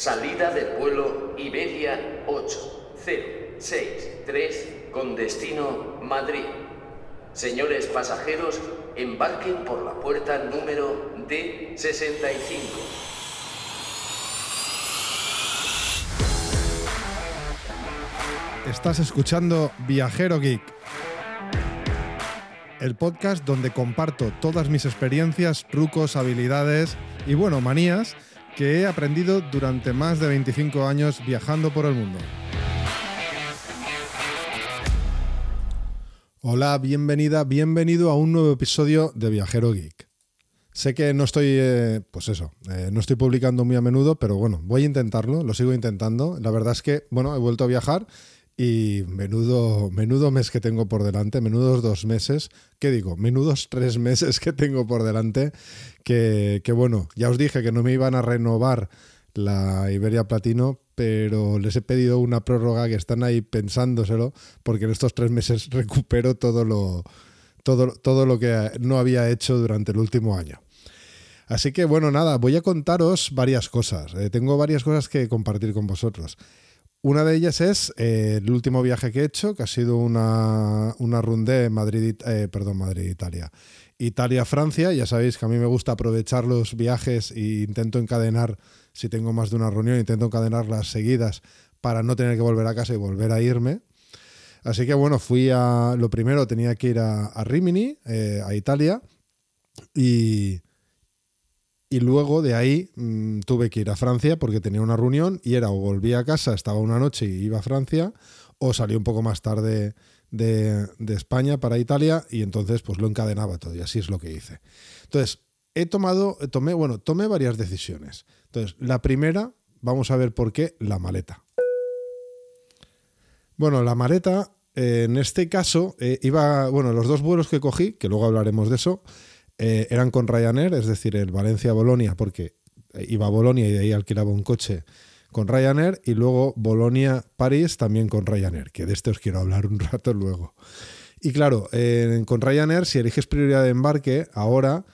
salida del vuelo Iberia 8063 con destino Madrid. Señores pasajeros, embarquen por la puerta número D65. Estás escuchando Viajero Geek, el podcast donde comparto todas mis experiencias, trucos, habilidades y bueno, manías que he aprendido durante más de 25 años viajando por el mundo. Hola, bienvenida, bienvenido a un nuevo episodio de Viajero Geek. Sé que no estoy, eh, pues eso, eh, no estoy publicando muy a menudo, pero bueno, voy a intentarlo, lo sigo intentando. La verdad es que, bueno, he vuelto a viajar y menudo, menudo mes que tengo por delante, menudos dos meses, ¿qué digo? Menudos tres meses que tengo por delante, que, que bueno, ya os dije que no me iban a renovar la Iberia Platino, pero les he pedido una prórroga que están ahí pensándoselo, porque en estos tres meses recupero todo lo, todo, todo lo que no había hecho durante el último año. Así que bueno, nada, voy a contaros varias cosas. Eh, tengo varias cosas que compartir con vosotros. Una de ellas es eh, el último viaje que he hecho, que ha sido una, una rundé Madrid, eh, perdón, Madrid-Italia. Italia-Francia, ya sabéis que a mí me gusta aprovechar los viajes e intento encadenar, si tengo más de una reunión, intento encadenarlas seguidas para no tener que volver a casa y volver a irme. Así que bueno, fui a, lo primero tenía que ir a, Rimini, eh, a Italia, y, y luego de ahí mmm, tuve que ir a Francia porque tenía una reunión y era o volvía a casa, estaba una noche y iba a Francia, o salí un poco más tarde de, de, España para Italia y entonces pues lo encadenaba todo y así es lo que hice. Entonces, he tomado, tomé, bueno, tomé varias decisiones. Entonces, la primera, vamos a ver por qué, la maleta. Bueno, la maleta, eh, en este caso, eh, iba, bueno, los dos vuelos que cogí, que luego hablaremos de eso, eh, eran con Ryanair, es decir, el Valencia-Bolonia, porque iba a Bolonia y de ahí alquilaba un coche con Ryanair, y luego Bolonia-París también con Ryanair, que de este os quiero hablar un rato luego. Y claro, con Ryanair, si eliges prioridad de embarque, ahora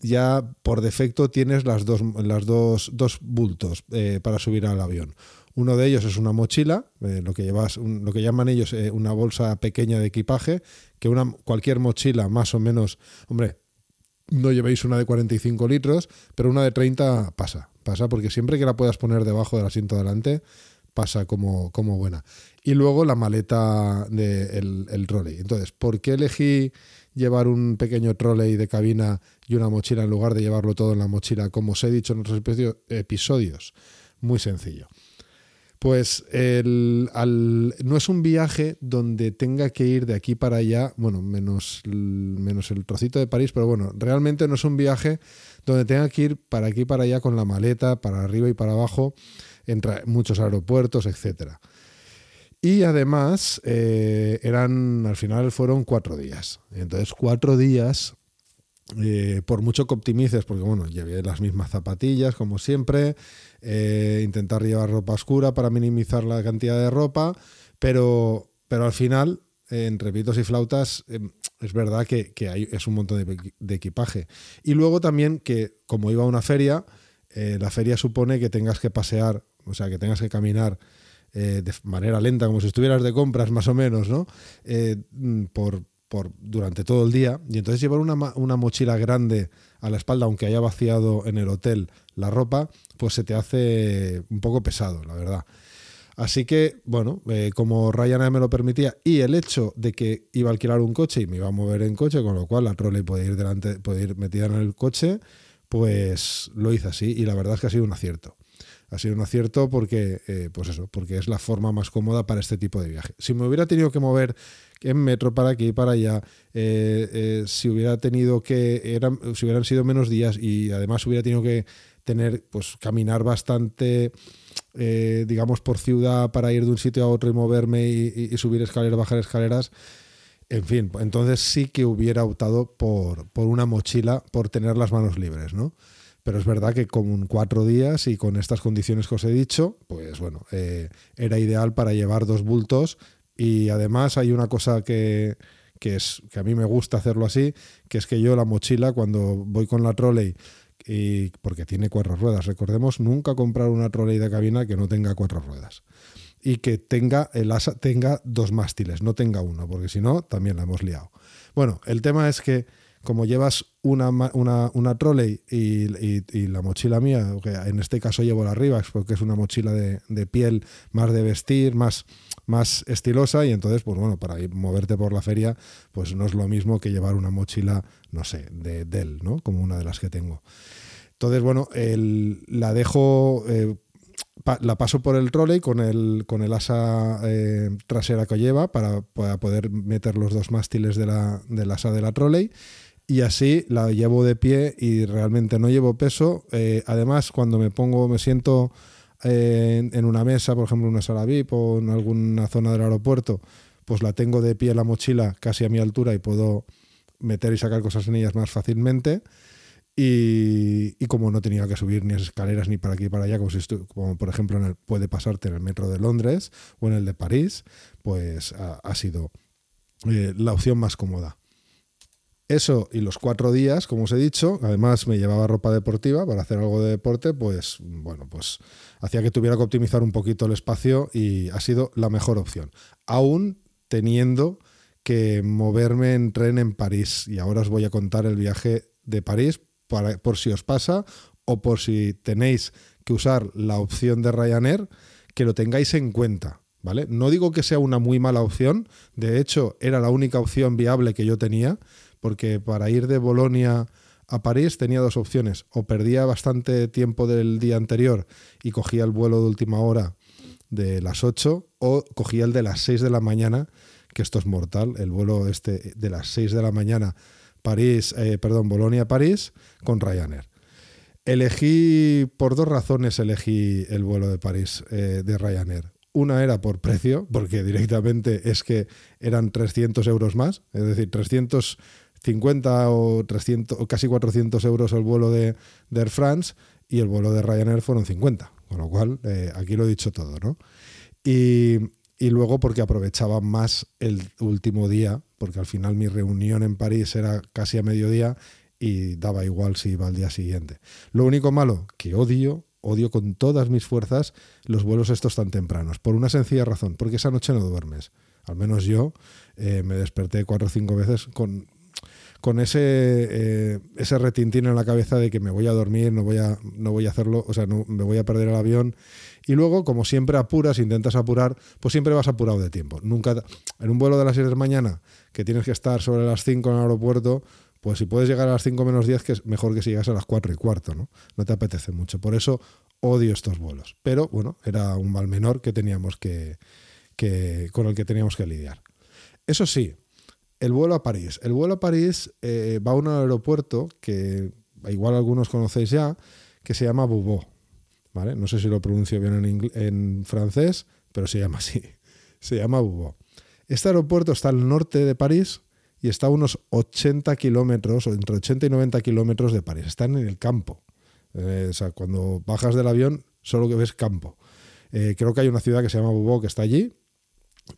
ya por defecto tienes las dos, las dos, dos bultos eh, para subir al avión. Uno de ellos es una mochila, eh, lo, que llevas, lo que llaman ellos una bolsa pequeña de equipaje, que una, cualquier mochila más o menos, hombre, no llevéis una de 45 litros, pero una de 30 pasa, pasa porque siempre que la puedas poner debajo del asiento delante, pasa como, como buena. Y luego la maleta del de el trolley. Entonces, ¿por qué elegí llevar un pequeño trolley de cabina y una mochila en lugar de llevarlo todo en la mochila, como os he dicho en otros episodios? Muy sencillo. Pues el, al, no es un viaje donde tenga que ir de aquí para allá, bueno, menos, menos el trocito de París, pero bueno, realmente no es un viaje donde tenga que ir para aquí para allá con la maleta, para arriba y para abajo, entre muchos aeropuertos, etcétera. Y además, eh, eran, al final fueron cuatro días. Entonces, cuatro días, eh, por mucho que optimices, porque bueno, llevé las mismas zapatillas, como siempre, eh, intentar llevar ropa oscura para minimizar la cantidad de ropa, pero, pero al final, eh, entre pitos y flautas, eh, es verdad que, que hay, es un montón de, de, equipaje. Y luego también que, como iba a una feria, la feria supone que tengas que pasear, o sea, que tengas que caminar de manera lenta, como si estuvieras de compras más o menos, ¿no? por, por, durante todo el día. Y entonces llevar una, una mochila grande a la espalda, aunque haya vaciado en el hotel la ropa, pues se te hace un poco pesado, la verdad. Así que, bueno, eh, como Ryanair me lo permitía y el hecho de que iba a alquilar un coche y me iba a mover en coche, con lo cual la trolley puede ir delante, puede ir metida en el coche, pues lo hice así y la verdad es que ha sido un acierto. Ha sido un acierto porque, eh, pues eso, porque es la forma más cómoda para este tipo de viaje. Si me hubiera tenido que mover en metro para aquí y para allá, eh, eh, si hubiera tenido que, eran, si hubieran sido menos días y además hubiera tenido que tener, pues caminar bastante, eh, digamos, por ciudad para ir de un sitio a otro y moverme y, y, subir escaleras, bajar escaleras. En fin, entonces sí que hubiera optado por, por una mochila, por tener las manos libres, ¿no? Pero es verdad que con cuatro días y con estas condiciones que os he dicho, pues bueno, eh, era ideal para llevar dos bultos y además hay una cosa que, que, es, que a mí me gusta hacerlo así, que es que yo la mochila, cuando voy con la trolley, y porque tiene cuatro ruedas. Recordemos nunca comprar una trolley de cabina que no tenga cuatro ruedas y que tenga el asa tenga dos mástiles, no tenga uno, porque si no también la hemos liado. Bueno, el tema es que como llevas una, una, una trolley y, la mochila mía, que en este caso llevo la Rivax porque es una mochila de, piel más de vestir, más, más estilosa y entonces, pues bueno, para ir, moverte por la feria, pues no es lo mismo que llevar una mochila, no sé, de Dell, ¿no? Como una de las que tengo. Entonces, bueno, la dejo... Eh, la paso por el trolley con el, con el asa eh, trasera que lleva para, poder meter los dos mástiles de la, del asa de la trolley y así la llevo de pie y realmente no llevo peso. Eh, además, cuando me pongo, me siento eh, en, una mesa, por ejemplo, en una sala VIP o en alguna zona del aeropuerto, pues la tengo de pie la mochila casi a mi altura y puedo meter y sacar cosas en ellas más fácilmente. Y, como no tenía que subir ni escaleras ni para aquí y para allá, como por ejemplo en el, puede pasarte en el metro de Londres o en el de París, pues ha, sido eh, la opción más cómoda. Eso y los cuatro días, como os he dicho, además me llevaba ropa deportiva para hacer algo de deporte, pues bueno, pues hacía que tuviera que optimizar un poquito el espacio y ha sido la mejor opción. Aún teniendo que moverme en tren en París. Y ahora os voy a contar el viaje de París para, por si os pasa o por si tenéis que usar la opción de Ryanair, que lo tengáis en cuenta. ¿Vale? No digo que sea una muy mala opción, de hecho era la única opción viable que yo tenía, porque para ir de Bolonia a París tenía dos opciones, o perdía bastante tiempo del día anterior y cogía el vuelo de última hora de las 8, o cogía el de las 6 de la mañana, que esto es mortal, el vuelo este de las 6 de la mañana, París, eh, perdón, Bolonia-París, con Ryanair. Elegí, por dos razones elegí el vuelo de París eh, de Ryanair. Una era por precio, porque directamente es que eran 300 euros más, es decir, 300 50 o 300 o casi 400 euros el vuelo de, Air France y el vuelo de Ryanair fueron 50, con lo cual eh, aquí lo he dicho todo, ¿no? Y, luego porque aprovechaba más el último día, porque al final mi reunión en París era casi a mediodía y daba igual si iba al día siguiente. Lo único malo, que odio, odio con todas mis fuerzas los vuelos estos tan tempranos, por una sencilla razón, porque esa noche no duermes. Al menos yo eh, me desperté cuatro o cinco veces con con ese, eh, ese retintín en la cabeza de que me voy a dormir, no voy a, no voy a hacerlo, o sea, no, me voy a perder el avión. Y luego, como siempre apuras, intentas apurar, pues siempre vas apurado de tiempo. Nunca, en un vuelo de las 6 de la mañana, que tienes que estar sobre las 5 en el aeropuerto, pues si puedes llegar a las 5 menos 10, que es mejor que si llegas a las 4 y cuarto, ¿no? No te apetece mucho. Por eso odio estos vuelos. Pero bueno, era un mal menor que teníamos que, que con el que teníamos que lidiar. Eso sí, el vuelo a París. El vuelo a París eh, va a un aeropuerto que igual algunos conocéis ya, que se llama Boubou. ¿vale? No sé si lo pronuncio bien en, francés, pero se llama así. Se llama Boubou. Este aeropuerto está al norte de París y está a unos 80 kilómetros, o entre 80 y 90 kilómetros de París. Están en el campo. Eh, o sea, cuando bajas del avión, solo que ves campo. Eh, creo que hay una ciudad que se llama Boubou que está allí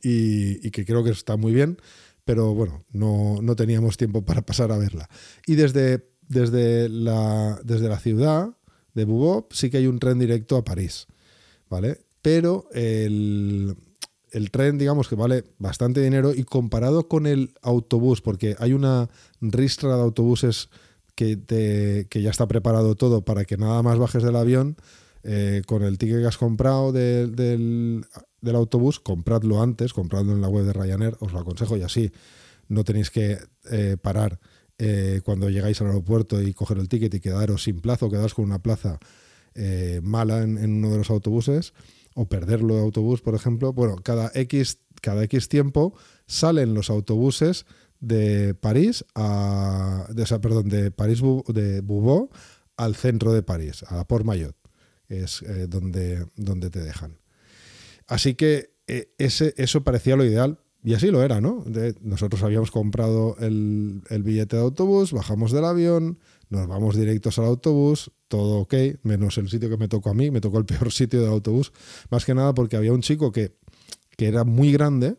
y que creo que está muy bien pero bueno, no, teníamos tiempo para pasar a verla. Y desde, desde, la, desde la ciudad de Boubou sí que hay un tren directo a París, ¿vale? Pero el, tren, digamos que vale bastante dinero y comparado con el autobús, porque hay una ristra de autobuses que, que ya está preparado todo para que nada más bajes del avión, eh, con el ticket que has comprado del, autobús, compradlo antes, compradlo en la web de Ryanair, os lo aconsejo y así no tenéis que eh, parar eh, cuando llegáis al aeropuerto y coger el ticket y quedaros sin plazo, o quedaros con una plaza mala en, uno de los autobuses o perderlo de autobús, por ejemplo. Bueno, cada X, cada X tiempo salen los autobuses de París a, de, perdón, de París de Boubou al centro de París, a Port Maillot es eh, donde, donde te dejan. Así que eh, ese, eso parecía lo ideal, y así lo era, ¿no? nosotros habíamos comprado el, billete de autobús, bajamos del avión, nos vamos directos al autobús, todo ok, menos el sitio que me tocó a mí, me tocó el peor sitio del autobús, más que nada porque había un chico que, que era muy grande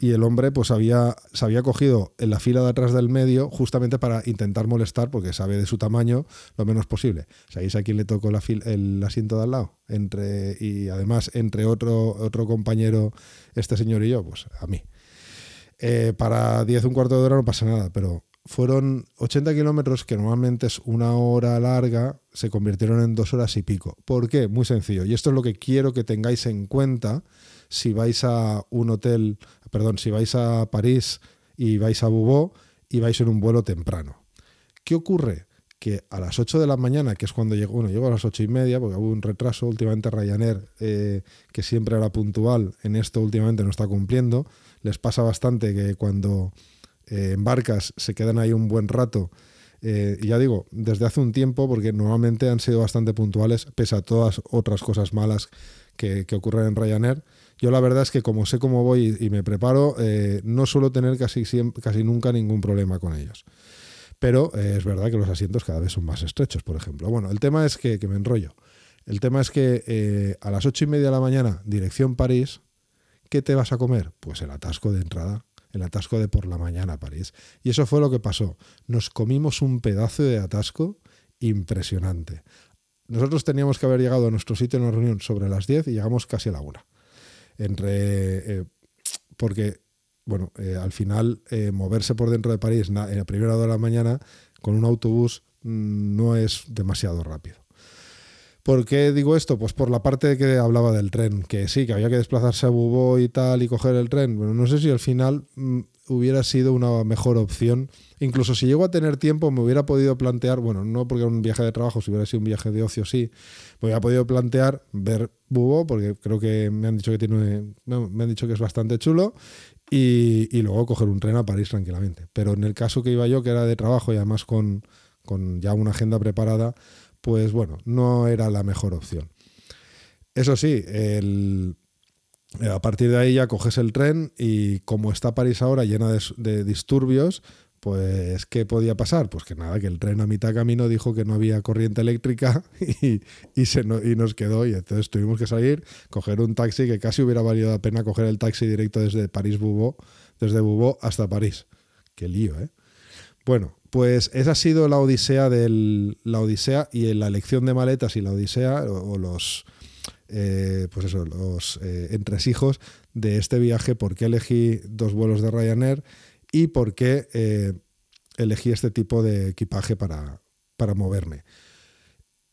y el hombre pues había, se había cogido en la fila de atrás del medio justamente para intentar molestar porque sabe de su tamaño lo menos posible. ¿Sabéis a quién le tocó el asiento de al lado? Entre, y además entre otro, otro compañero, este señor y yo, pues a mí. Eh, para 10, un cuarto de hora no pasa nada, pero fueron 80 kilómetros, que normalmente es una hora larga, se convirtieron en dos horas y pico. ¿Por qué? Muy sencillo. Y esto es lo que quiero que tengáis en cuenta si vais a un hotel, perdón, si vais a París y vais a Bubó y vais en un vuelo temprano. ¿Qué ocurre? Que a las 8 de la mañana, que es cuando llego, bueno, llego a las 8 y media, porque hubo un retraso, últimamente Ryanair, eh, que siempre era puntual, en esto últimamente no está cumpliendo, les pasa bastante que cuando eh, embarcas se quedan ahí un buen rato, eh, ya digo, desde hace un tiempo, porque normalmente han sido bastante puntuales, pese a todas otras cosas malas que, que ocurren en Ryanair, yo la verdad es que como sé cómo voy y, me preparo, eh, no suelo tener casi, casi nunca ningún problema con ellos. Pero eh, es verdad que los asientos cada vez son más estrechos, por ejemplo. Bueno, el tema es que, me enrollo. El tema es que eh, a las ocho y media de la mañana, dirección París, ¿qué te vas a comer? Pues el atasco de entrada, el atasco de por la mañana París. Y eso fue lo que pasó. Nos comimos un pedazo de atasco impresionante. Nosotros teníamos que haber llegado a nuestro sitio en la reunión sobre las 10 y llegamos casi a la 1 entre eh, porque bueno, eh, al final eh, moverse por dentro de París en la primera hora de la mañana con un autobús mm, no es demasiado rápido. ¿Por qué digo esto? Pues por la parte que hablaba del tren, que sí, que había que desplazarse a Bubó y tal y coger el tren. Bueno, no sé si al final mm, hubiera sido una mejor opción. Incluso si llego a tener tiempo, me hubiera podido plantear, bueno, no porque era un viaje de trabajo, si hubiera sido un viaje de ocio, sí, me hubiera podido plantear ver Bubó, porque creo que me han dicho que tiene, me han dicho que es bastante chulo, y, luego coger un tren a París tranquilamente. Pero en el caso que iba yo, que era de trabajo y además con ya una agenda preparada, pues bueno, no era la mejor opción. Eso sí, a partir de ahí ya coges el tren y como está París ahora llena de, disturbios, pues ¿qué podía pasar? Pues que nada, que el tren a mitad camino dijo que no había corriente eléctrica y, se y nos quedó y entonces tuvimos que salir, coger un taxi que casi hubiera valido la pena coger el taxi directo desde París Bubó, desde Bubó hasta París. Qué lío, ¿eh? Bueno, pues esa ha sido la odisea del la odisea y la elección de maletas y la odisea o, los eh, pues eso, los eh, entresijos de este viaje, por qué elegí dos vuelos de Ryanair y por qué eh, elegí este tipo de equipaje para, para moverme.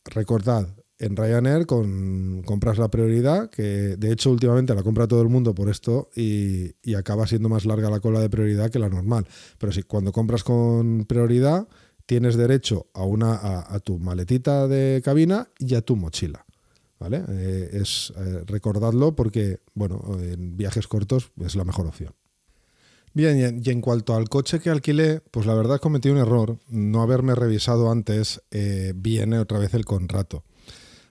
Recordad, en Ryanair con, compras la prioridad, que de hecho últimamente la compra todo el mundo por esto y, acaba siendo más larga la cola de prioridad que la normal. Pero si cuando compras con prioridad tienes derecho a, una, a, tu maletita de cabina y a tu mochila. ¿Vale? Eh, es eh, recordadlo porque, bueno, en viajes cortos es la mejor opción. Bien, y en, cuanto al coche que alquilé, pues la verdad cometí un error, no haberme revisado antes eh, bien otra vez el contrato.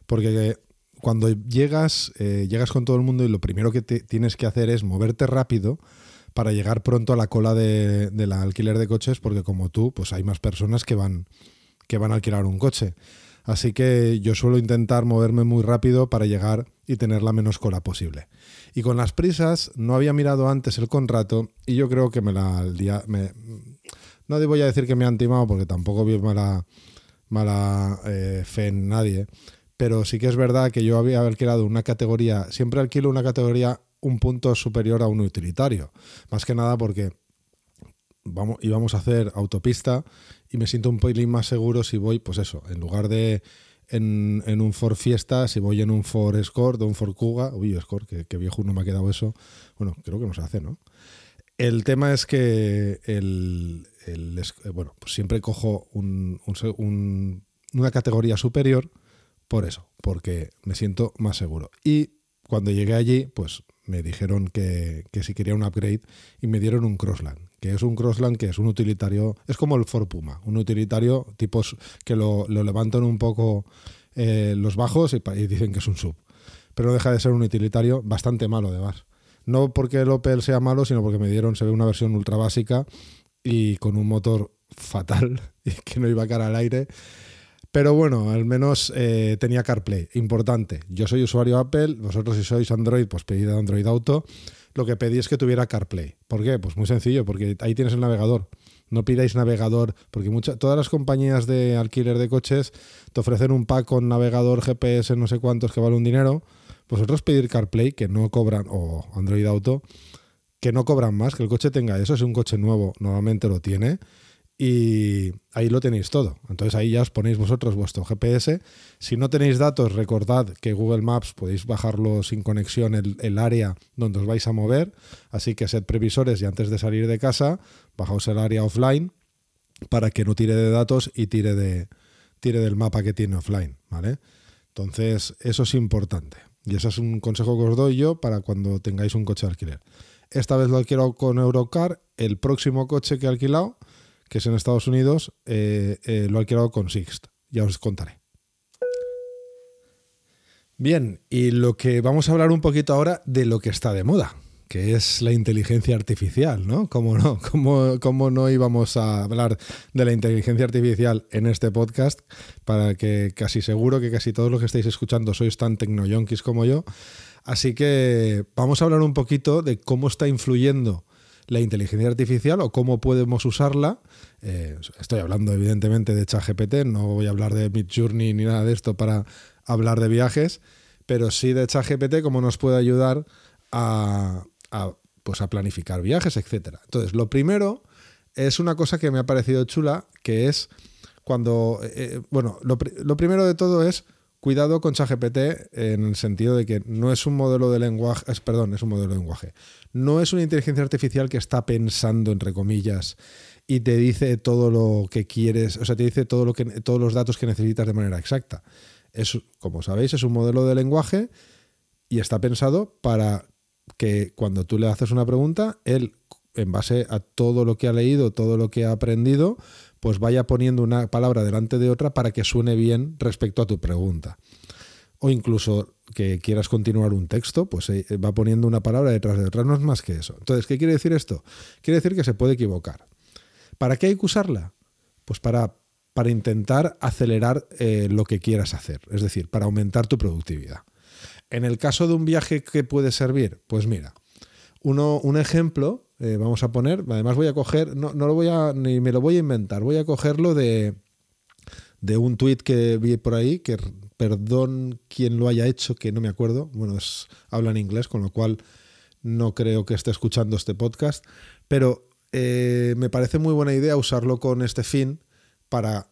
Porque cuando llegas, eh, llegas con todo el mundo y lo primero que tienes que hacer es moverte rápido para llegar pronto a la cola de, la alquiler de coches, porque como tú, pues hay más personas que van, que van a alquilar un coche. Así que yo suelo intentar moverme muy rápido para llegar y tener la menos cola posible. Y con las prisas no había mirado antes el contrato y yo creo que me la me, no voy a decir que me han timado porque tampoco vi mala, mala eh, fe en nadie, pero sí que es verdad que yo había alquilado una categoría, siempre alquilo una categoría un punto superior a un utilitario, más que nada porque vamos, íbamos a hacer autopista y me siento un pelín más seguro si voy, pues eso, en lugar de en, un Ford Fiesta, si voy en un Ford Escort o un Ford Kuga, uy, Escort, que, viejo no me ha quedado eso, bueno, creo que no se hace, ¿no? El tema es que el, bueno, pues siempre cojo una categoría superior por eso, porque me siento más seguro. Y cuando llegué allí, pues me dijeron que, si quería un upgrade y me dieron un Crossland, que es un Crossland que es un utilitario, es como el Ford Puma, un utilitario tipos que lo, levantan un poco eh, los bajos y, dicen que es un sub. Pero deja de ser un utilitario bastante malo además. No porque el Opel sea malo, sino porque me dieron, se ve una versión ultra básica y con un motor fatal y que no iba cara al aire Pero bueno, al menos eh, tenía CarPlay. Importante. Yo soy usuario Apple, vosotros si sois Android, pues pedid Android Auto. Lo que pedí es que tuviera CarPlay. ¿Por qué? Pues muy sencillo, porque ahí tienes el navegador. No pidáis navegador, porque muchas, todas las compañías de alquiler de coches te ofrecen un pack con navegador GPS no sé cuántos que vale un dinero. Vosotros pedir CarPlay, que no cobran, o Android Auto, que no cobran más, que el coche tenga eso, es un coche nuevo, normalmente lo tiene y ahí lo tenéis todo. Entonces ahí ya os ponéis vosotros vuestro GPS. Si no tenéis datos, recordad que Google Maps podéis bajarlo sin conexión el, área donde os vais a mover. Así que sed previsores y antes de salir de casa, bajaos el área offline para que no tire de datos y tire, de, tire del mapa que tiene offline. ¿vale? Entonces eso es importante. Y ese es un consejo que os doy yo para cuando tengáis un coche de alquiler. Esta vez lo he alquilado con Eurocar. El próximo coche que he alquilado que es en Estados Unidos, eh, eh, lo ha alquilado con Sixt. Ya os contaré. Bien, y lo que vamos a hablar un poquito ahora de lo que está de moda, que es la inteligencia artificial, ¿no? ¿Cómo no? ¿Cómo, cómo no íbamos a hablar de la inteligencia artificial en este podcast? Para que casi seguro que casi todos los que estáis escuchando sois tan tecnoyonkis como yo. Así que vamos a hablar un poquito de cómo está influyendo la inteligencia artificial o cómo podemos usarla. Eh, estoy hablando evidentemente de ChatGPT, no voy a hablar de Midjourney ni nada de esto para hablar de viajes, pero sí de ChatGPT, cómo nos puede ayudar a, pues a planificar viajes, etc. Entonces, lo primero es una cosa que me ha parecido chula, que es cuando, eh, eh, bueno, lo, lo primero de todo es Cuidado con ChatGPT en el sentido de que no es un modelo de lenguaje, es, perdón, es un modelo de lenguaje. No es una inteligencia artificial que está pensando, entre comillas, y te dice todo lo que quieres, o sea, te dice todo lo que, todos los datos que necesitas de manera exacta. Es, como sabéis, es un modelo de lenguaje y está pensado para que cuando tú le haces una pregunta, él, en base a todo lo que ha leído, todo lo que ha aprendido, pues vaya poniendo una palabra delante de otra para que suene bien respecto a tu pregunta. O incluso que quieras continuar un texto, pues eh, va poniendo una palabra detrás de otra. No es más que eso. Entonces, ¿qué quiere decir esto? Quiere decir que se puede equivocar. ¿Para qué hay que usarla? Pues para, para intentar acelerar eh, lo que quieras hacer, es decir, para aumentar tu productividad. En el caso de un viaje, ¿qué puede servir? Pues mira, uno, un ejemplo eh, vamos a poner, además voy a coger, no, no, lo voy a, ni me lo voy a inventar, voy a cogerlo de, de un tuit que vi por ahí, que perdón quien lo haya hecho, que no me acuerdo, bueno, es, habla en inglés, con lo cual no creo que esté escuchando este podcast, pero eh, me parece muy buena idea usarlo con este fin para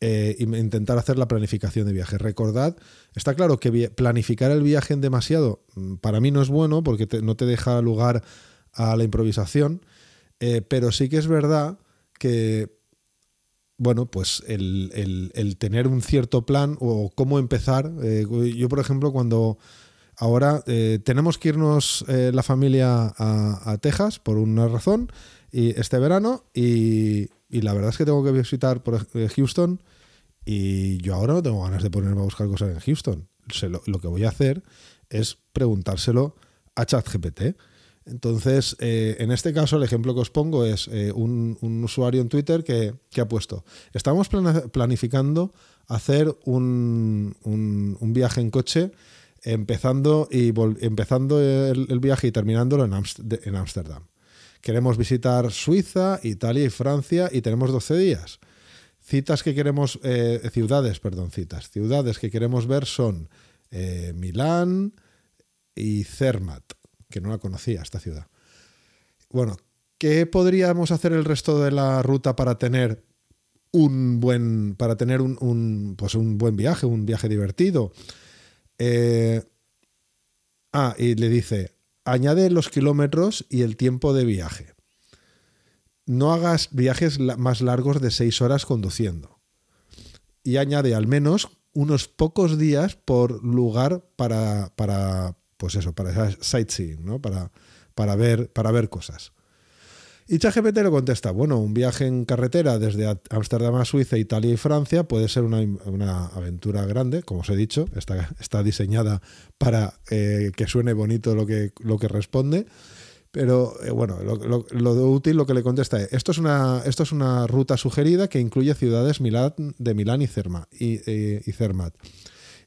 eh, intentar hacer la planificación de viaje. Recordad, está claro que planificar el viaje en demasiado mm, para mí no es bueno porque no te deja lugar a la improvisación, eh, pero sí que es verdad que, bueno, pues el, tener un cierto plan o cómo empezar, eh, yo por ejemplo cuando ahora tenemos que irnos la familia a, Texas por una razón y este verano y, la verdad es que tengo que visitar por Houston y yo ahora no tengo ganas de ponerme a buscar cosas en Houston. Lo, que voy a hacer es preguntárselo a ChatGPT. Entonces, eh, en este caso, el ejemplo que os pongo es eh, un, usuario en Twitter que, ha puesto, estamos planificando hacer un, viaje en coche, empezando, y empezando el, viaje y terminándolo en Ámsterdam. Queremos visitar Suiza, Italia y Francia y tenemos 12 días. Citas que queremos, eh, ciudades, perdón, citas. Ciudades que queremos ver son Milán y Zermatt que no la conocía esta ciudad. Bueno, ¿qué podríamos hacer el resto de la ruta para tener un buen, para tener un, pues un buen viaje, un viaje divertido? Eh, ah, y le dice, añade los kilómetros y el tiempo de viaje. No hagas viajes más largos de seis horas conduciendo. Y añade al menos unos pocos días por lugar para, pues eso, para sightseeing, ¿no? Para, para, ver, para ver cosas. Y ChatGPT le contesta, bueno, un viaje en carretera desde Ámsterdam a Suiza, Italia y Francia puede ser una, aventura grande, como os he dicho, está, está diseñada para eh, que suene bonito lo que, lo que responde, Pero eh, bueno, lo, útil lo que le contesta es, esto es, una, esto es una ruta sugerida que incluye ciudades Milán, de Milán y, Cerma, y, y, Zermatt.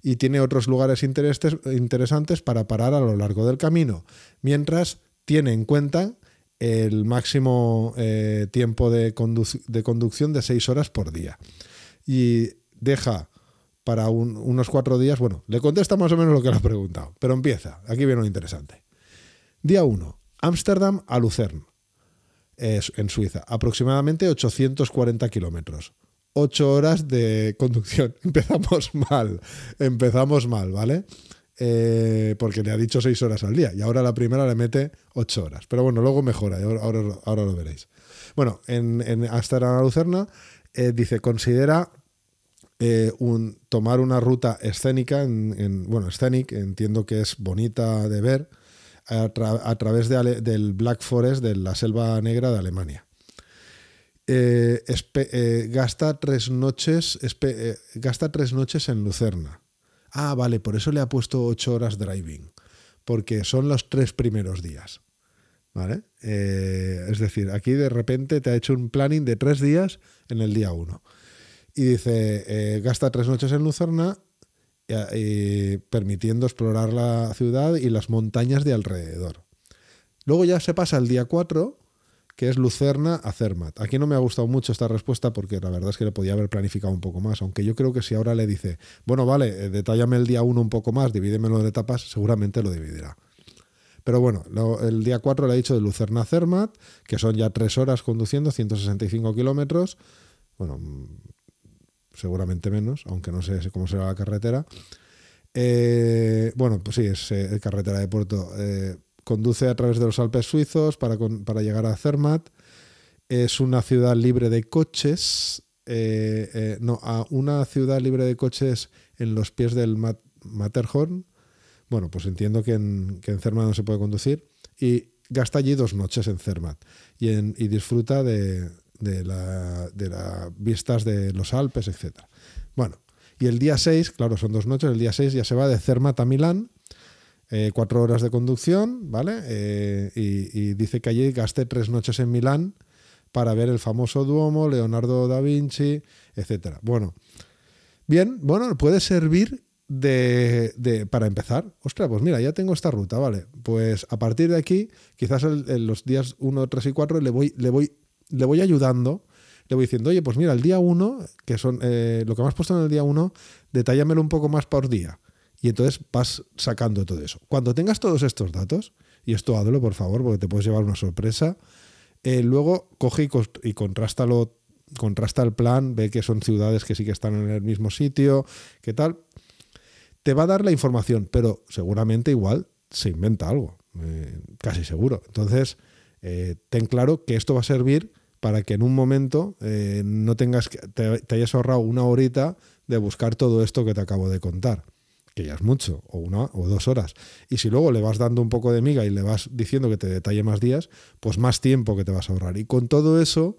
Y tiene otros lugares interesantes para parar a lo largo del camino, mientras tiene en cuenta el máximo eh, tiempo de, conducción de 6 horas por día. Y deja para unos cuatro días, bueno, le contesta más o menos lo que le ha preguntado, pero empieza, aquí viene lo interesante. Día 1, Ámsterdam a Lucerne, en Suiza, aproximadamente 840 kilómetros. 8 horas de conducción. Empezamos mal, empezamos mal, ¿vale? Eh, porque le ha dicho 6 horas al día y ahora la primera le mete 8 horas. Pero bueno, luego mejora, ahora, ahora, lo veréis. Bueno, en, en Ámsterdam a Lucerna eh, dice, considera eh, tomar una ruta escénica, en, bueno, escénica, entiendo que es bonita de ver, a, través del Black Forest, de la selva negra de Alemania. Gasta, tres noches, gasta tres noches en Lucerna. Ah, vale, por eso le ha puesto ocho horas driving, porque son los tres primeros días. ¿Vale? es decir, aquí de repente te ha hecho un planning de tres días en el día uno y dice, eh, gasta tres noches en Lucerna permitiendo explorar la ciudad y las montañas de alrededor. Luego ya se pasa el día 4, que es Lucerna a Zermatt. Aquí no me ha gustado mucho esta respuesta porque la verdad es que le podía haber planificado un poco más, aunque yo creo que si ahora le dice, bueno, vale, eh, detállame el día 1 un poco más, divídemelo en etapas, seguramente lo dividirá. Pero bueno, el día 4 le ha dicho de Lucerna a Zermatt, que son ya tres horas conduciendo, 165 kilómetros. Bueno, seguramente menos, aunque no sé cómo será la carretera. Eh, bueno, pues sí, es eh, carretera de puerto. Conduce a través de los Alpes suizos para, llegar a Zermatt. Es una ciudad libre de coches. no, a una ciudad libre de coches en los pies del Matterhorn. Bueno, pues entiendo que en, que en Zermatt no se puede conducir. Y gasta allí dos noches en Zermatt. Y, y disfruta de, de las vistas de los Alpes, etc. Bueno, y el día 6, claro, son dos noches, el día 6 ya se va de Zermatt a Milán, eh, cuatro horas de conducción, ¿vale? Eh, y, dice que allí gasté tres noches en Milán para ver el famoso Duomo, Leonardo da Vinci, etc. Bueno, bien, bueno, puede servir de, de, para empezar. Ostras, pues mira, ya tengo esta ruta, ¿vale? Pues a partir de aquí, quizás en los días 1, 3 y 4 le voy, le voy le voy ayudando, le voy diciendo, oye, pues mira, el día 1, que son eh, lo que me has puesto en el día 1, detállamelo un poco más por día. Y entonces vas sacando todo eso. Cuando tengas todos estos datos, y esto hazlo por favor, porque te puedes llevar una sorpresa, eh, luego coge y, y contrasta el plan, ve que son ciudades que sí que están en el mismo sitio, qué tal. Te va a dar la información, pero seguramente igual se inventa algo, eh, casi seguro. Entonces, ten claro que esto va a servir para que en un momento eh, no tengas que, te, hayas ahorrado una horita de buscar todo esto que te acabo de contar, que ya es mucho, o una o dos horas. Y si luego le vas dando un poco de miga y le vas diciendo que te detalle más días, pues más tiempo que te vas a ahorrar. Y con todo eso,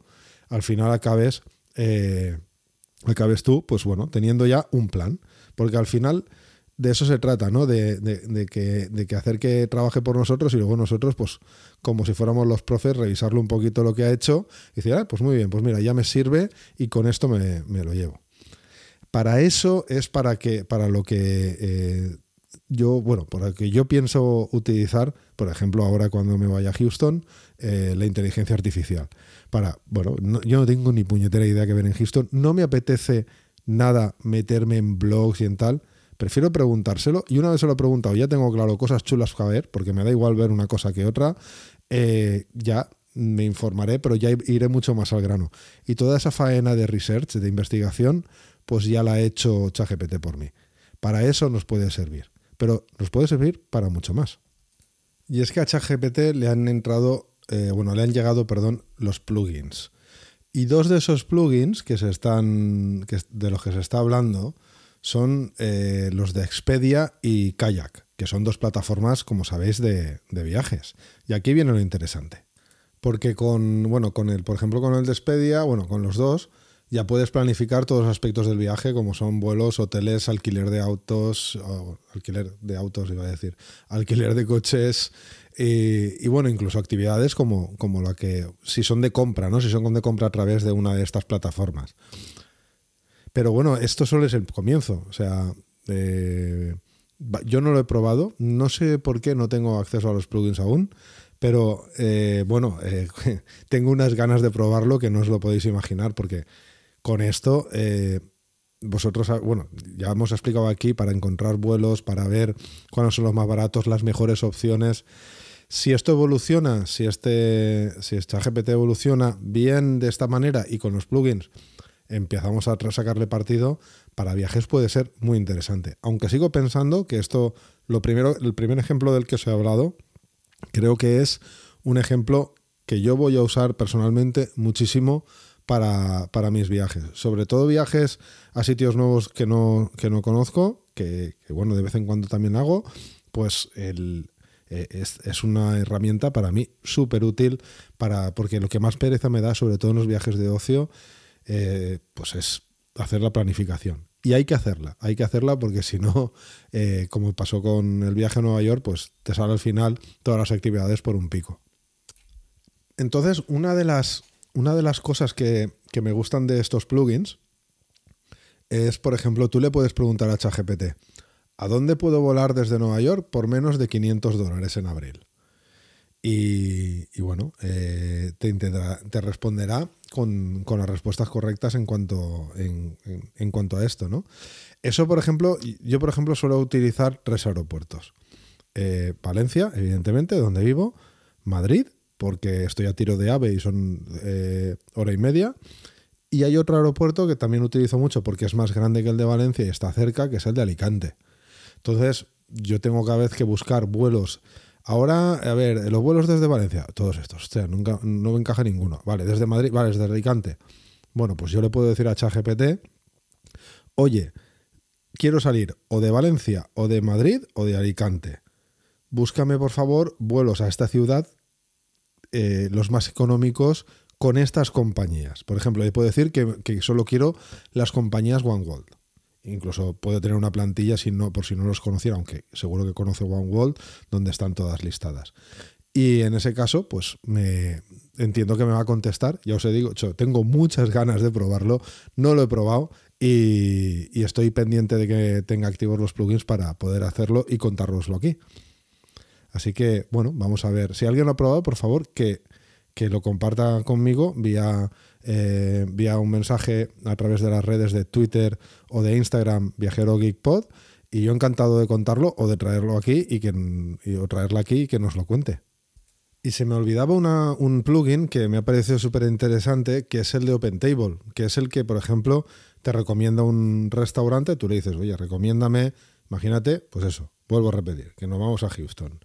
al final acabes, eh, acabes tú, pues bueno, teniendo ya un plan. Porque al final de eso se trata, ¿no? De, que, de, que, hacer que trabaje por nosotros y luego nosotros, pues, como si fuéramos los profes, revisarle un poquito lo que ha hecho y decir, ah, pues muy bien, pues mira, ya me sirve y con esto me, lo llevo. Para eso es para que, para lo que eh, yo, bueno, para que yo pienso utilizar, por ejemplo, ahora cuando me vaya a Houston, eh, la inteligencia artificial. Para, bueno, yo no tengo ni puñetera idea que ver en Houston, no me apetece nada meterme en blogs y en tal Prefiero preguntárselo y una vez se lo he preguntado, ya tengo claro cosas chulas para ver, porque me da igual ver una cosa que otra, eh, ya me informaré, pero ya iré mucho más al grano. Y toda esa faena de research, de investigación, pues ya la ha hecho ChatGPT por mí. Para eso nos puede servir, pero nos puede servir para mucho más. Y es que a ChatGPT le han entrado, eh, bueno, le han llegado, perdón, los plugins. Y dos de esos plugins que se están, que, de los que se está hablando, son eh, los de Expedia y Kayak, que son dos plataformas, como sabéis, de, viajes. Y aquí viene lo interesante. Porque con, bueno, con el, por ejemplo, con el de Expedia, bueno, con los dos, ya puedes planificar todos los aspectos del viaje, como son vuelos, hoteles, alquiler de autos, alquiler de autos iba a decir, alquiler de coches, y, bueno, incluso actividades como, como la que, si son de compra, ¿no? Si son de compra a través de una de estas plataformas. Pero bueno, esto solo es el comienzo. O sea, eh, yo no lo he probado. No sé por qué no tengo acceso a los plugins aún. Pero eh, bueno, eh, tengo unas ganas de probarlo que no os lo podéis imaginar porque con esto vosotros, bueno, ya hemos explicado aquí para encontrar vuelos, para ver cuáles son los más baratos, las mejores opciones. Si esto evoluciona, si este, si este GPT evoluciona bien de esta manera y con los plugins empezamos a sacarle partido, para viajes puede ser muy interesante. Aunque sigo pensando que esto, lo primero, el primer ejemplo del que os he hablado, creo que es un ejemplo que yo voy a usar personalmente muchísimo para, mis viajes. Sobre todo viajes a sitios nuevos que no, que no conozco, que, bueno, de vez en cuando también hago, pues el, eh, es, una herramienta para mí súper útil, para, porque lo que más pereza me da, sobre todo en los viajes de ocio, eh, pues es hacer la planificación. Y hay que hacerla, hay que hacerla porque si no, eh, como pasó con el viaje a Nueva York, pues te sale al final todas las actividades por un pico. Entonces, una de las una de las cosas que, me gustan de estos plugins es, por ejemplo, tú le puedes preguntar a ChatGPT, ¿a dónde puedo volar desde Nueva York por menos de 500 dólares en abril? Y, bueno, eh, te, responderá con, las respuestas correctas en cuanto, en, cuanto a esto, ¿no? Eso, por ejemplo, yo, por ejemplo, suelo utilizar tres aeropuertos. Eh, Valencia, evidentemente, donde vivo, Madrid porque estoy a tiro de AVE y son eh, hora y media. Y hay otro aeropuerto que también utilizo mucho porque es más grande que el de Valencia y está cerca, que es el de Alicante. Entonces, yo tengo cada vez que buscar vuelos. Ahora, a ver, los vuelos desde Valencia, todos estos, nunca, no me encaja ninguno. Vale, desde Madrid, vale, desde Alicante. Bueno, pues yo le puedo decir a ChatGPT, oye, quiero salir o de Valencia, o de Madrid, o de Alicante. Búscame, por favor, vuelos a esta ciudad eh, los más económicos con estas compañías. Por ejemplo, yo puedo decir que, solo quiero las compañías OneWorld. Incluso puedo tener una plantilla si no, por si no los conociera, aunque seguro que conoce OneWorld, donde están todas listadas. Y en ese caso, pues me entiendo que me va a contestar. Ya os he dicho, tengo muchas ganas de probarlo, no lo he probado y, estoy pendiente de que tenga activos los plugins para poder hacerlo y contároslo aquí. Así que, bueno, vamos a ver. Si alguien lo ha probado, por favor, que, lo comparta conmigo vía, eh, vía un mensaje a través de las redes de Twitter o de Instagram, Viajero Geek Pod. Y yo encantado de contarlo o de traerlo aquí y que traerla aquí y que nos lo cuente. Y se me olvidaba un plugin que me ha parecido súper interesante, que es el de OpenTable, que es el que, por ejemplo, te recomienda un restaurante, tú le dices, oye, recomiéndame, imagínate, pues eso, vuelvo a repetir, que nos vamos a Houston.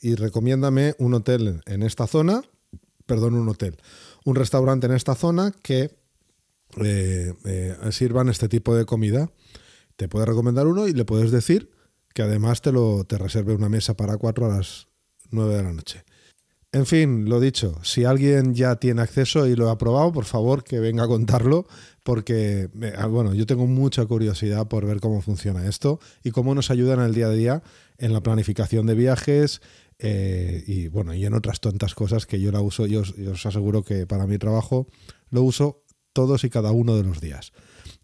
Y recomiéndame un hotel en esta zona, perdón, un hotel, un restaurante en esta zona que eh, eh, sirvan este tipo de comida. Te puede recomendar uno y le puedes decir que además te, lo, te reserve una mesa para cuatro a las nueve de la noche. En fin, lo dicho, si alguien ya tiene acceso y lo ha probado, por favor que venga a contarlo, porque ah, bueno, yo tengo mucha curiosidad por ver cómo funciona esto y cómo nos ayuda en el día a día en la planificación de viajes eh, y bueno, y en otras tontas cosas que yo la uso, yo os aseguro que para mi trabajo lo uso todos y cada uno de los días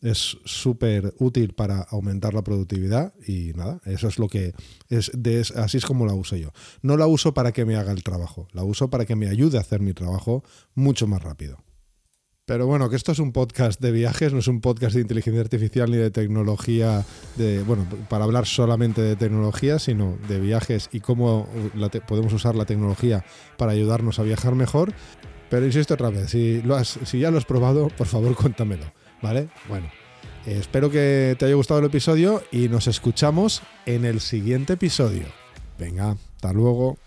es súper útil para aumentar la productividad y nada, eso es lo que es, así es como la uso yo. No la uso para que me haga el trabajo, la uso para que me ayude a hacer mi trabajo mucho más rápido. Pero bueno, que esto es un podcast de viajes, no es un podcast de inteligencia artificial ni de tecnología, de, bueno, para hablar solamente de tecnología, sino de viajes y cómo podemos usar la tecnología para ayudarnos a viajar mejor. Pero insisto otra vez, si, lo has, si ya lo has probado, por favor cuéntamelo. ¿Vale? Bueno, eh, espero que te haya gustado el episodio y nos escuchamos en el siguiente episodio. Venga, hasta luego.